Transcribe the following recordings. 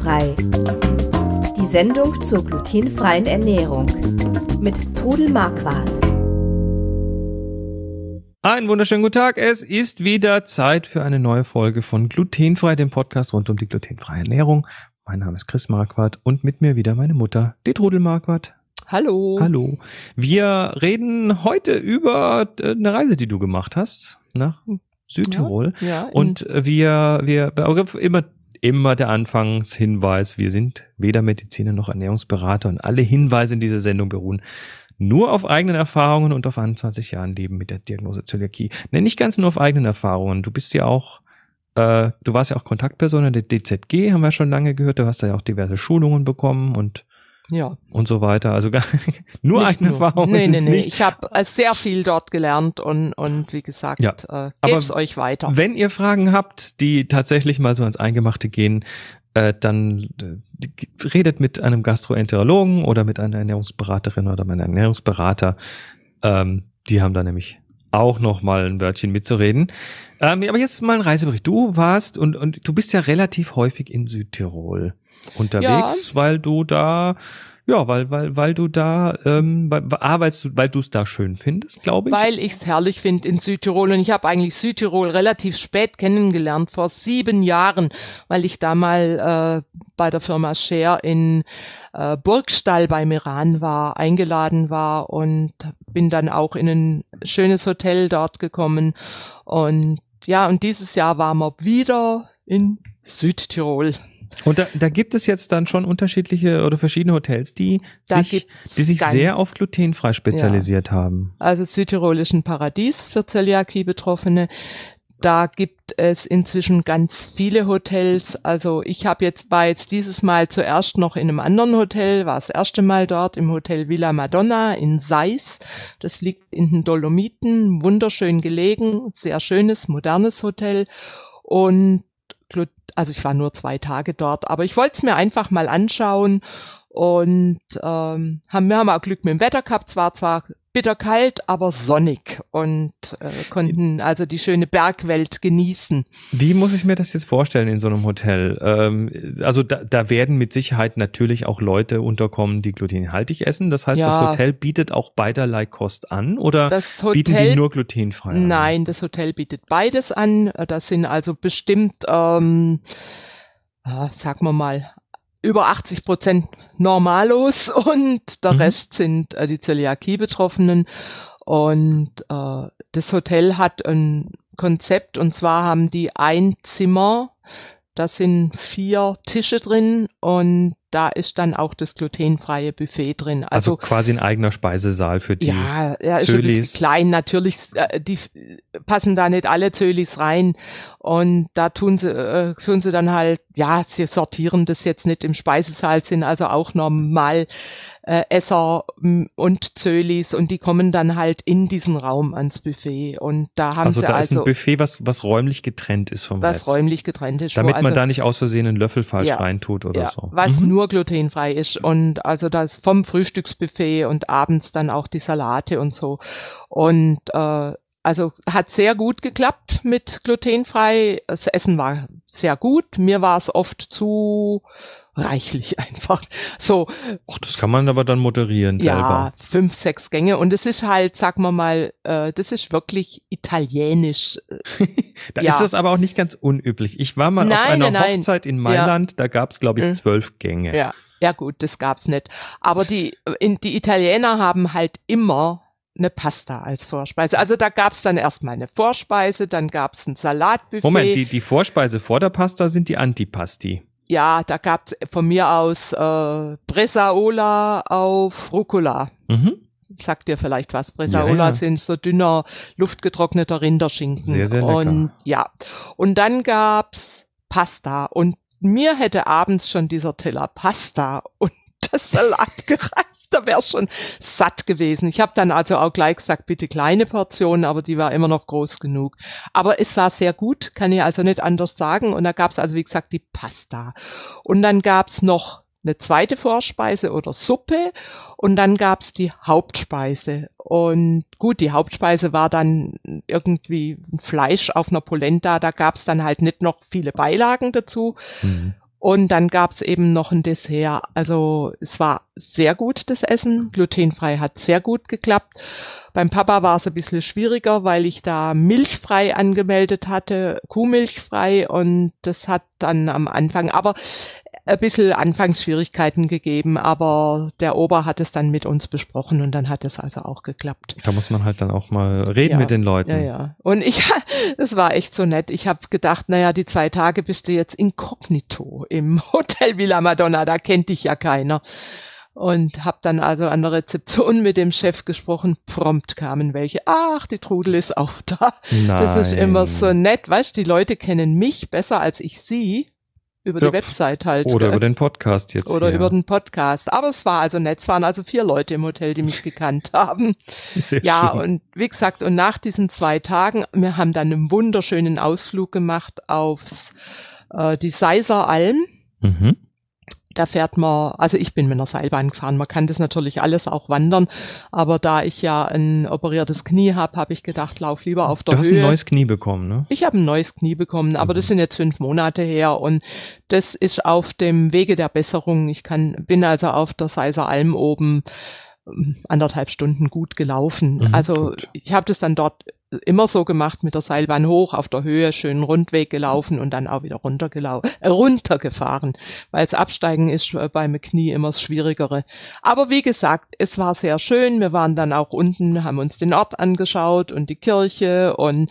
Glutenfrei. Die Sendung zur glutenfreien Ernährung mit Trudel Marquardt. Einen wunderschönen guten Tag. Es ist wieder Zeit für eine neue Folge von Glutenfrei, dem Podcast rund um die glutenfreie Ernährung. Mein Name ist Chris Marquardt und mit mir wieder meine Mutter, die Trudel Marquardt. Hallo. Hallo. Wir reden heute über äh, eine Reise, die du gemacht hast nach Südtirol. Ja, ja, und wir, wir, immer, immer der Anfangshinweis, wir sind weder Mediziner noch Ernährungsberater und alle Hinweise in dieser Sendung beruhen nur auf eigenen Erfahrungen und auf 21 Jahren Leben mit der Diagnose Zöliakie. Ne, nicht ganz nur auf eigenen Erfahrungen. Du bist ja auch, äh, du warst ja auch Kontaktperson in der DZG, haben wir schon lange gehört. Du hast ja auch diverse Schulungen bekommen und ja. und so weiter. Also gar, nur Nicht eigene nur. Erfahrungen. Nee, nee, nee. nicht. Ich habe äh, sehr viel dort gelernt und, und wie gesagt, Ja. äh, geb's euch weiter. Wenn ihr Fragen habt, die tatsächlich mal so ans Eingemachte gehen, äh, dann äh, redet mit einem Gastroenterologen oder mit einer Ernährungsberaterin oder einem Ernährungsberater. Ähm, die haben da nämlich auch noch mal ein Wörtchen mitzureden. Ähm, aber jetzt mal ein Reisebericht. Du warst und, und du bist ja relativ häufig in Südtirol unterwegs, weil du da ja, weil, weil, weil du da, ähm, weil, arbeitest du, weil du es da schön findest, glaube ich. Weil ich's herrlich finde in Südtirol und ich habe eigentlich Südtirol relativ spät kennengelernt, vor sieben Jahren, weil ich da mal äh, bei der Firma Share in äh, Burgstall bei Meran war, eingeladen war und bin dann auch in ein schönes Hotel dort gekommen und ja, und dieses Jahr waren wir wieder in Südtirol. Und da, da gibt es jetzt dann schon unterschiedliche oder verschiedene Hotels, die Da sich, die sich sehr auf glutenfrei spezialisiert haben. also südtirolischen Paradies für Zöliakie-Betroffene. Da gibt es inzwischen ganz viele Hotels. Also ich habe jetzt war jetzt dieses Mal zuerst noch in einem anderen Hotel, war das erste Mal dort im Hotel Villa Madonna in Seis. Das liegt in den Dolomiten, wunderschön gelegen, sehr schönes, modernes Hotel. Und also ich war nur zwei Tage dort, aber ich wollte es mir einfach mal anschauen und ähm, haben wir haben auch Glück mit dem Wetter gehabt. Es war zwar bitterkalt, aber sonnig und äh, konnten also die schöne Bergwelt genießen. Wie muss ich mir das jetzt vorstellen in so einem Hotel? Ähm, also da, da werden mit Sicherheit natürlich auch Leute unterkommen, die glutenhaltig essen. Das heißt, das Ja. Hotel bietet auch beiderlei Kost an oder Das bieten die Hotel nur glutenfrei an? Nein, das Hotel bietet beides an. Das sind also bestimmt, ähm, ah, sagen wir mal, über 80 Prozent Normalos und der Mhm. Rest sind äh, die Zöliakie-Betroffenen. Und äh, das Hotel hat ein Konzept und zwar haben die ein Zimmer, da sind vier Tische drin und da ist dann auch das glutenfreie Buffet drin. Also, Also, quasi ein eigener Speisesaal für die. ja, er ist ein Zölis. bisschen klein. Natürlich, äh, die passen da nicht alle Zölis rein. Und da tun sie, äh, tun sie dann halt, ja, sie sortieren das jetzt nicht im Speisesaal, sind also auch normal äh, Esser m, und Zölis und die kommen dann halt in diesen Raum ans Buffet. Und da haben also sie da ist also ein Buffet, was, was räumlich getrennt ist vom was Rest. räumlich getrennt ist. Damit man also, da nicht aus Versehen einen Löffel falsch Ja. reintut oder ja, so. was Mhm. nur glutenfrei ist und also das vom Frühstücksbuffet und abends dann auch die Salate und so und äh, also hat sehr gut geklappt mit glutenfrei. Das Essen war sehr gut. Mir war es oft zu reichlich einfach. So, Ach, das kann man aber dann moderieren ja, selber. fünf, sechs Gänge. Und es ist halt, sagen wir mal, äh, das ist wirklich italienisch. Da Ja. ist das aber auch nicht ganz unüblich. Ich war mal auf Nein, einer nein. Hochzeit in Mailand, da gab es, glaube ich, Mhm. zwölf Gänge. Ja, ja gut, das gab's nicht. Aber die, in, die Italiener haben halt immer eine Pasta als Vorspeise. Also da gab's dann erstmal eine Vorspeise, dann gab's ein Salatbuffet. Moment, die, die Vorspeise vor der Pasta sind die Antipasti. Ja, da gab's von mir aus äh, Bresaola auf Rucola. Mhm. Sagt dir vielleicht was. Bresaola Ja, ja. sind so dünner, luftgetrockneter Rinderschinken. Sehr, sehr lecker. Und ja. Und dann gab's Pasta. Und mir hätte abends schon dieser Teller Pasta und das Salat gereicht. Da wäre schon satt gewesen. Ich habe dann also auch gleich gesagt, bitte kleine Portionen, aber die war immer noch groß genug. Aber es war sehr gut, kann ich also nicht anders sagen. Und da gab's also, wie gesagt, die Pasta. Und dann gab's noch eine zweite Vorspeise oder Suppe und dann gab's die Hauptspeise. Und gut, die Hauptspeise war dann irgendwie Fleisch auf einer Polenta, da gab's dann halt nicht noch viele Beilagen dazu. Mhm. Und dann gab's eben noch ein Dessert. Also es war sehr gut, das Essen. Glutenfrei hat sehr gut geklappt. Beim Papa war es ein bisschen schwieriger, weil ich da milchfrei angemeldet hatte, Kuhmilchfrei und das hat dann am Anfang, aber ein bisschen Anfangsschwierigkeiten gegeben, aber der Ober hat es dann mit uns besprochen und dann hat es also auch geklappt. Da muss man halt dann auch mal reden Ja, mit den Leuten. Ja, ja. Und ich, es war echt so nett. Ich habe gedacht, naja, die zwei Tage bist du jetzt inkognito im Hotel Villa Madonna, da kennt dich ja keiner. Und habe dann also an der Rezeption mit dem Chef gesprochen. Prompt kamen welche. Ach, die Trudel ist auch da. Nein. Das ist immer so nett. Weißt du, die Leute kennen mich besser als ich sie. Über Ja, die Website halt. Oder gell? über den Podcast jetzt. Oder hier. über den Podcast. Aber es war also nett. Es waren also vier Leute im Hotel, die mich gekannt haben. Sehr Ja, schön. und wie gesagt, und nach diesen zwei Tagen, wir haben dann einen wunderschönen Ausflug gemacht aufs äh, die Seiser Alm. Mhm. Da fährt man, also ich bin mit einer Seilbahn gefahren. Man kann das natürlich alles auch wandern, aber da ich ja ein operiertes Knie habe, habe ich gedacht, lauf lieber auf der Du hast Höhe. ein neues Knie bekommen, ne? Ich habe ein neues Knie bekommen, aber Mhm. das sind jetzt fünf Monate her und das ist auf dem Wege der Besserung. Ich kann, bin also auf der Seiser Alm oben ähm, anderthalb Stunden gut gelaufen. Mhm, also gut. ich habe das dann dort immer so gemacht mit der Seilbahn hoch auf der Höhe, schönen Rundweg gelaufen und dann auch wieder runtergelaufen, äh, runtergefahren, weil das Absteigen ist äh, beim Knie immer das Schwierigere. Aber wie gesagt, es war sehr schön. Wir waren dann auch unten, haben uns den Ort angeschaut und die Kirche und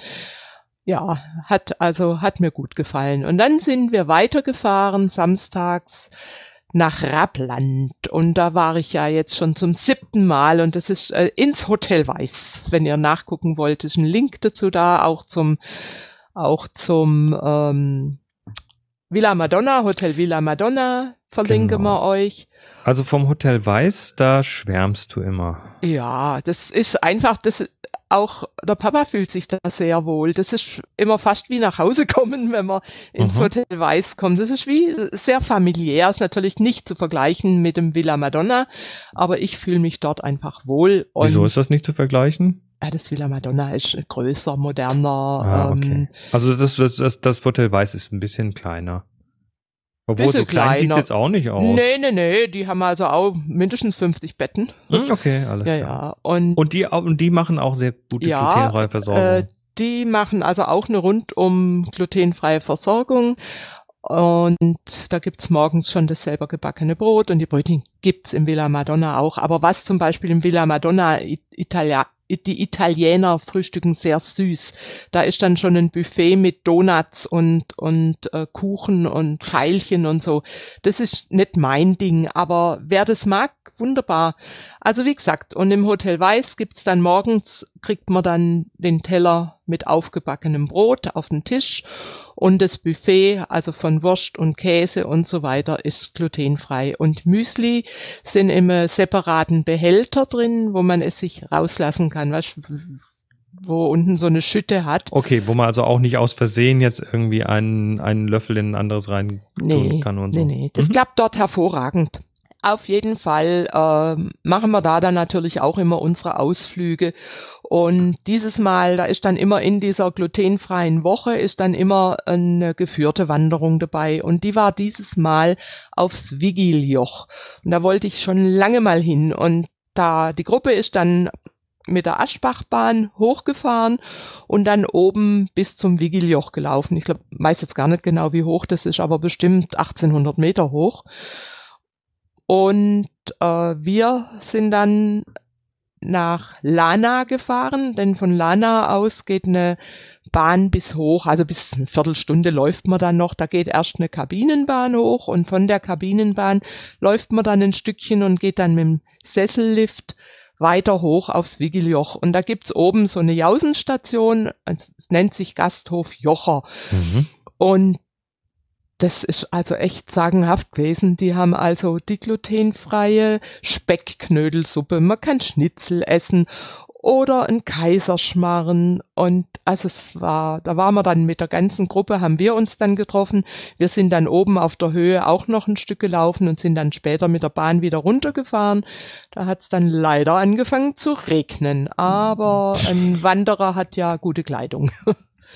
ja, hat also hat mir gut gefallen. Und dann sind wir weitergefahren samstags nach Rappland und da war ich ja jetzt schon zum siebten Mal und das ist äh, ins Hotel Weiß. Wenn ihr nachgucken wollt, ist ein Link dazu da, auch zum auch zum ähm, Villa Madonna, Hotel Villa Madonna verlinken Genau. wir euch. Also vom Hotel Weiß, da schwärmst du immer. Ja, das ist einfach, das auch der Papa fühlt sich da sehr wohl. Das ist immer fast wie nach Hause kommen, wenn man ins Mhm. Hotel Weiß kommt. Das ist wie sehr familiär, ist natürlich nicht zu vergleichen mit dem Villa Madonna, aber ich fühle mich dort einfach wohl. Und Wieso ist das nicht zu vergleichen? ja, das Villa Madonna ist größer, moderner. Ah, okay. ähm, Also das, das, das, das Hotel Weiß ist ein bisschen kleiner. Obwohl, so klein sieht's kleiner. jetzt auch nicht aus. nee, nee, nee, die haben also auch mindestens 50 Betten. Hm, okay, alles ja, klar. ja. Und Und die, und die machen auch sehr gute Ja, glutenfreie Versorgung. Äh, die machen also auch eine rundum glutenfreie Versorgung. Und da gibt's morgens schon das selber gebackene Brot und die Brötchen gibt's im Villa Madonna auch. Aber was zum Beispiel im Villa Madonna Italia, die Italiener frühstücken sehr süß. Da ist dann schon ein Buffet mit Donuts und, und äh, Kuchen und Teilchen und so. Das ist nicht mein Ding, aber wer das mag, wunderbar. Also wie gesagt, und im Hotel Weiß gibt's dann morgens, kriegt man dann den Teller mit aufgebackenem Brot auf den Tisch und das Buffet, also von Wurst und Käse und so weiter, ist glutenfrei. Und Müsli sind im äh, separaten Behälter drin, wo man es sich rauslassen kann, weißt, du, wo unten so eine Schütte hat. okay, wo man also auch nicht aus Versehen jetzt irgendwie einen, einen Löffel in ein anderes rein tun Nee, kann und so. nee, nee. Das Mhm. klappt dort hervorragend. Auf jeden Fall ähm, machen wir da dann natürlich auch immer unsere Ausflüge. Und dieses Mal, da ist dann immer in dieser glutenfreien Woche, ist dann immer eine geführte Wanderung dabei. Und die war dieses Mal aufs Vigiljoch. Und da wollte ich schon lange mal hin. Und da, die Gruppe ist dann mit der Aschbachbahn hochgefahren und dann oben bis zum Vigiljoch gelaufen. Ich glaube, weiß jetzt gar nicht genau, wie hoch das ist, aber bestimmt 1800 Meter hoch. Und äh, wir sind dann nach Lana gefahren, denn von Lana aus geht eine Bahn bis hoch, also bis eine Viertelstunde läuft man dann noch. Da geht erst eine Kabinenbahn hoch und von der Kabinenbahn läuft man dann ein Stückchen und geht dann mit dem Sessellift weiter hoch aufs Wiggeljoch. Und da gibt's oben so eine Jausenstation, es nennt sich Gasthof Jocher. Mhm. Und das ist also echt sagenhaft gewesen. Die haben also die glutenfreie Speckknödelsuppe. Man kann Schnitzel essen oder ein Kaiserschmarren. Und also es war, da waren wir dann mit der ganzen Gruppe, haben wir uns dann getroffen. Wir sind dann oben auf der Höhe auch noch ein Stück gelaufen und sind dann später mit der Bahn wieder runtergefahren. Da hat es dann leider angefangen zu regnen. Aber ein Wanderer hat ja gute Kleidung.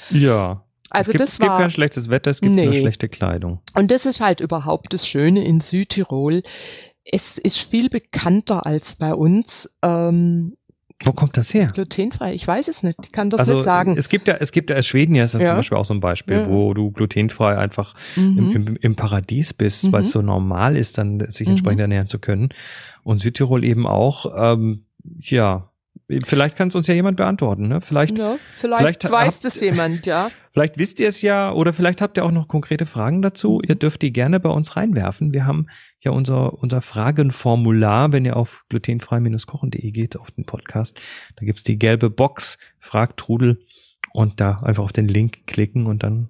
Ja. Also es gibt, das es gibt war, kein schlechtes Wetter, es gibt nur Nee. schlechte Kleidung. und das ist halt überhaupt das Schöne in Südtirol. Es ist viel bekannter als bei uns. Ähm, Wo kommt das her? glutenfrei, ich weiß es nicht, ich kann das also nicht sagen. es gibt ja, es gibt ja Schweden ja ist das Ja. zum Beispiel auch so ein Beispiel, Ja. wo du glutenfrei einfach Mhm. im, im, im Paradies bist, weil es Mhm. so normal ist, dann sich Mhm. entsprechend ernähren zu können. Und Südtirol eben auch, ähm, ja, vielleicht kann es uns ja jemand beantworten, ne? Vielleicht, ja, vielleicht, vielleicht weiß habt- das jemand, ja. vielleicht wisst ihr es ja oder vielleicht habt ihr auch noch konkrete Fragen dazu. Ihr dürft die gerne bei uns reinwerfen. Wir haben ja unser, unser Fragenformular, wenn ihr auf glutenfrei-kochen.de geht, auf den Podcast. Da gibt's die gelbe Box, fragt Trudel und da einfach auf den Link klicken und dann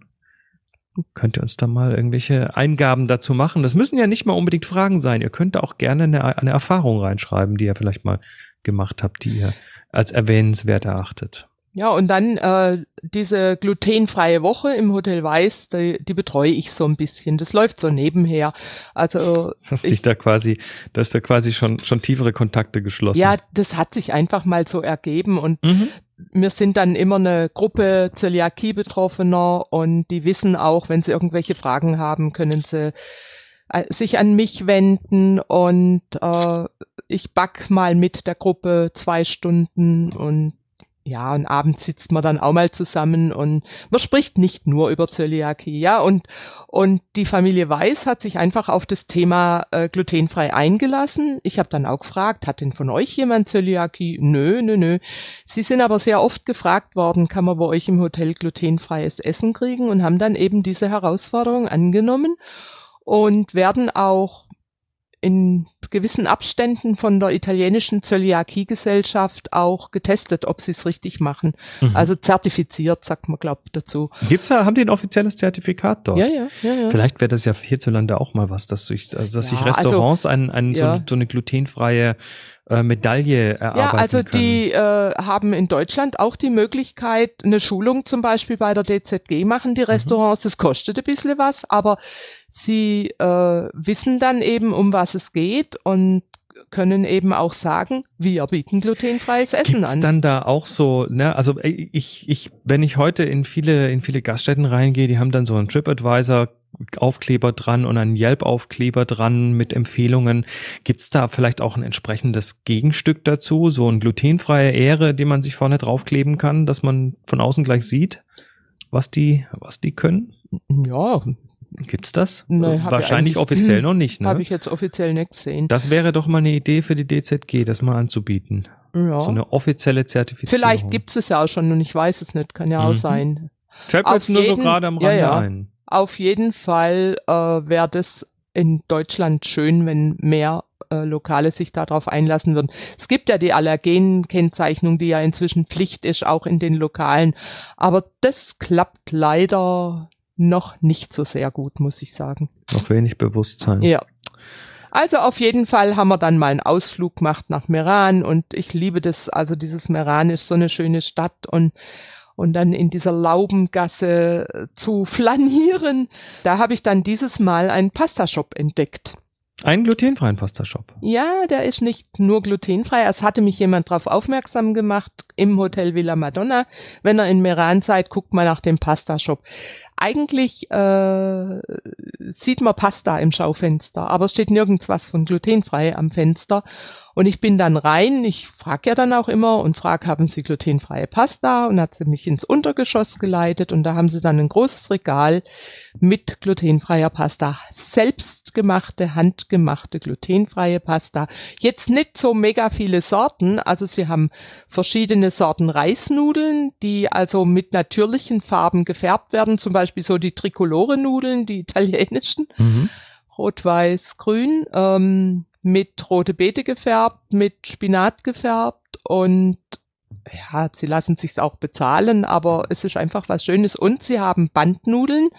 könnt ihr uns da mal irgendwelche Eingaben dazu machen. Das müssen ja nicht mal unbedingt Fragen sein. Ihr könnt da auch gerne eine, eine Erfahrung reinschreiben, die ihr vielleicht mal gemacht habt, die ihr als erwähnenswert erachtet. Ja, und dann äh, diese glutenfreie Woche im Hotel Weiß, die, die betreue ich so ein bisschen. Das läuft so nebenher. Also Hast Ich- dich da quasi, da ist da quasi schon, schon tiefere Kontakte geschlossen. ja, das hat sich einfach mal so ergeben und Mhm. wir sind dann immer eine Gruppe Zöliakie-Betroffener und die wissen auch, wenn sie irgendwelche Fragen haben, können sie sich an mich wenden und äh, ich back mal mit der Gruppe zwei Stunden und ja, und abends sitzt man dann auch mal zusammen und man spricht nicht nur über Zöliakie, ja, und, und die Familie Weiß hat sich einfach auf das Thema äh, glutenfrei eingelassen. Ich habe dann auch gefragt, hat denn von euch jemand Zöliakie? Nö, nö, nö. Sie sind aber sehr oft gefragt worden, kann man bei euch im Hotel glutenfreies Essen kriegen und haben dann eben diese Herausforderung angenommen und werden auch in gewissen Abständen von der italienischen Zöliakie-Gesellschaft auch getestet, ob sie es richtig machen. Mhm. Also zertifiziert, sagt man, glaubt dazu. Gibt's da, haben die ein offizielles Zertifikat dort? Ja, ja, ja, ja. Vielleicht wäre das ja hierzulande auch mal was, dass sich, also dass sich Ja, also- Restaurants ein, ein, Ja. so, so eine glutenfreie äh, Medaille erarbeiten Ja, also können. die äh, haben in Deutschland auch die Möglichkeit, eine Schulung zum Beispiel bei der DZG machen, die Restaurants. Das kostet ein bisschen was, aber sie äh, wissen dann eben, um was es geht und können eben auch sagen, wir bieten glutenfreies Essen Gibt's an. dann da auch so, ne, also äh, ich, ich, wenn ich heute in viele, in viele Gaststätten reingehe, die haben dann so einen TripAdvisor Aufkleber dran und einen Yelp-Aufkleber dran mit Empfehlungen. Gibt's da vielleicht auch ein entsprechendes Gegenstück dazu, so ein glutenfreie Ehre, die man sich vorne draufkleben kann, dass man von außen gleich sieht, was die, was die können? ja, Gibt's das? Nee, Wahrscheinlich offiziell noch nicht, ne? habe ich jetzt offiziell nicht gesehen. Das wäre doch mal eine Idee für die DZG, das mal anzubieten. ja. So eine offizielle Zertifizierung. Vielleicht gibt's es ja auch schon und ich weiß es nicht, kann ja auch Mhm. sein. Fällt mir jetzt nur so gerade am ja, Rande ja. ein. Auf jeden Fall äh, wäre das in Deutschland schön, wenn mehr äh, Lokale sich darauf einlassen würden. Es gibt ja die Allergenkennzeichnung, die ja inzwischen Pflicht ist, auch in den Lokalen. Aber das klappt leider noch nicht so sehr gut, muss ich sagen. Noch wenig Bewusstsein. Ja. Also auf jeden Fall haben wir dann mal einen Ausflug gemacht nach Meran und ich liebe das, also dieses Meran ist so eine schöne Stadt und und dann in dieser Laubengasse äh, zu flanieren. Da habe ich dann dieses Mal einen Pastashop entdeckt. Einen glutenfreien Pastashop. Ja, der ist nicht nur glutenfrei. Es hatte mich jemand darauf aufmerksam gemacht im Hotel Villa Madonna. Wenn er in Meran seid, guckt mal nach dem Pastashop. Eigentlich äh, sieht man Pasta im Schaufenster, aber es steht nirgends was von glutenfrei am Fenster. Und ich bin dann rein, ich frage ja dann auch immer und frage, haben Sie glutenfreie Pasta? Und hat sie mich ins Untergeschoss geleitet und da haben sie dann ein großes Regal mit glutenfreier Pasta. Selbstgemachte, handgemachte glutenfreie Pasta. Jetzt nicht so mega viele Sorten, also sie haben verschiedene Sorten Reisnudeln, die also mit natürlichen Farben gefärbt werden, zum Beispiel so die Tricolore-Nudeln, die italienischen Mhm. rot, weiß, grün, ähm, mit rote Beete gefärbt, mit Spinat gefärbt und ja, sie lassen sich's auch bezahlen, aber es ist einfach was Schönes. Und sie haben Bandnudeln.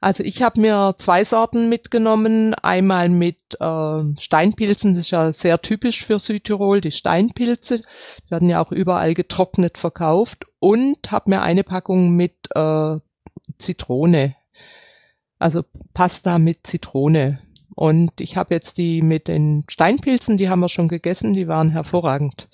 Also ich habe mir zwei Sorten mitgenommen, einmal mit äh, Steinpilzen, das ist ja sehr typisch für Südtirol, die Steinpilze, die werden ja auch überall getrocknet verkauft. Und habe mir eine Packung mit äh, Zitrone, also Pasta mit Zitrone Und ich habe jetzt die mit den Steinpilzen, die haben wir schon gegessen, die waren hervorragend.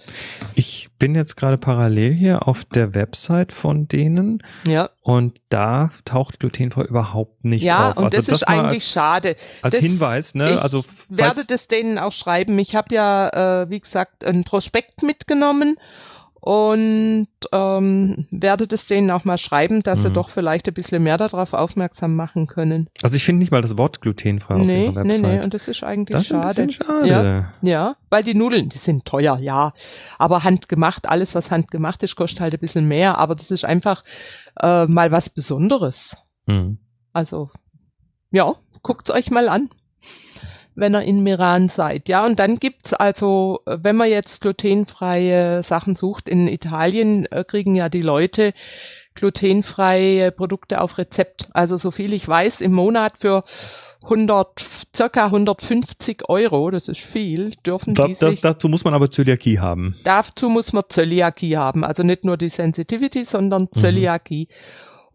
Ich bin jetzt gerade parallel hier auf der Website von denen. Ja. Und da taucht glutenfrei überhaupt nicht ja, auf. und also das, ist eigentlich als, schade. Als Das- Hinweis, ne? Ich also werde das denen auch schreiben. Ich habe ja, äh, wie gesagt, ein Prospekt mitgenommen und ähm, werde das denen auch mal schreiben, dass sie Mhm. doch vielleicht ein bisschen mehr darauf aufmerksam machen können. also ich finde nicht mal das Wort glutenfrei auf nee, ihrer nee, Website. nee, und das ist eigentlich das ist ein schade. bisschen schade. Ja. Ja, weil die Nudeln, die sind teuer, ja. Aber handgemacht, alles was handgemacht ist, kostet halt ein bisschen mehr. Aber das ist einfach äh, mal was Besonderes. Hm. Also, ja, guckt's euch mal an, wenn ihr in Meran seid. Ja, und dann gibt's also, wenn man jetzt glutenfreie Sachen sucht, in Italien äh, kriegen ja die Leute glutenfreie Produkte auf Rezept. Also so viel ich weiß, im Monat für 100, circa 150 Euro, das ist viel, dürfen Da, die da, sich dazu muss man aber Zöliakie haben. Dazu muss man Zöliakie haben, also nicht nur die Sensitivity, sondern Mhm.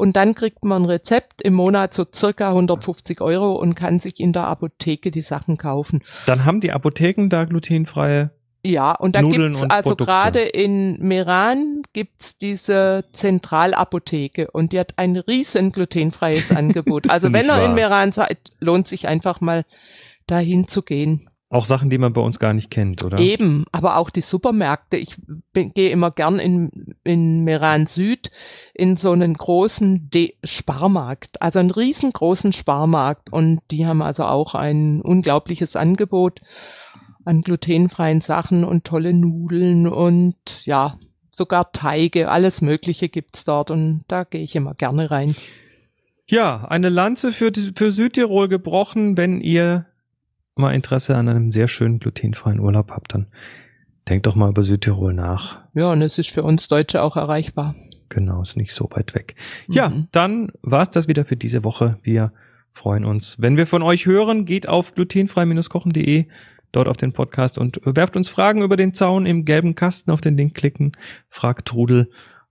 Und dann kriegt man ein Rezept im Monat so circa 150 Euro und kann sich in der Apotheke die Sachen kaufen. Dann haben die Apotheken da glutenfreie. Ja, und da Nudeln gibt's also gerade in Meran gibt's diese Zentralapotheke und die hat ein riesen glutenfreies Angebot. Also wenn ihr in. Meran seid, lohnt sich einfach mal dahin zu gehen. Auch Sachen, die man bei uns gar nicht kennt, oder? Eben, aber auch die Supermärkte. Ich gehe immer gern in, in Meran Süd in so einen großen De Sparmarkt, also einen riesengroßen Sparmarkt. Und die haben also auch ein unglaubliches Angebot an glutenfreien Sachen und tolle Nudeln und ja, sogar Teige, alles Mögliche gibt's dort und da gehe ich immer gerne rein. Ja, eine Lanze für, für Südtirol gebrochen. Wenn ihr mal Interesse an einem sehr schönen glutenfreien Urlaub habt, dann denkt doch mal über Südtirol nach. Ja, und es ist für uns Deutsche auch erreichbar. Genau, ist nicht so weit weg. Ja, Mhm. dann war's das wieder für diese Woche. Wir freuen uns. Wenn wir von euch hören, geht auf glutenfrei-kochen.de, dort auf den Podcast und werft uns Fragen über den Zaun im gelben Kasten auf den Link klicken, fragt Trudel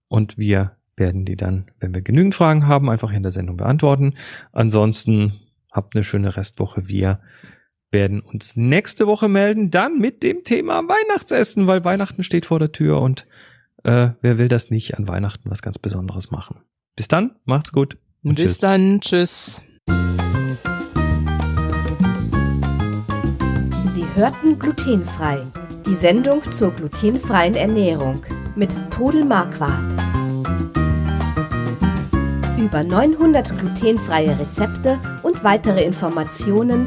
und wir werden die dann, wenn wir genügend Fragen haben, einfach in der Sendung beantworten. Ansonsten habt eine schöne Restwoche. Wir werden uns nächste Woche melden, dann mit dem Thema Weihnachtsessen, weil Weihnachten steht vor der Tür und äh, wer will das nicht an Weihnachten was ganz Besonderes machen? Bis dann, macht's gut. Und Bis tschüss. dann, tschüss. Sie hörten glutenfrei. Die Sendung zur glutenfreien Ernährung mit Todel Marquardt. Über 900 glutenfreie Rezepte und weitere Informationen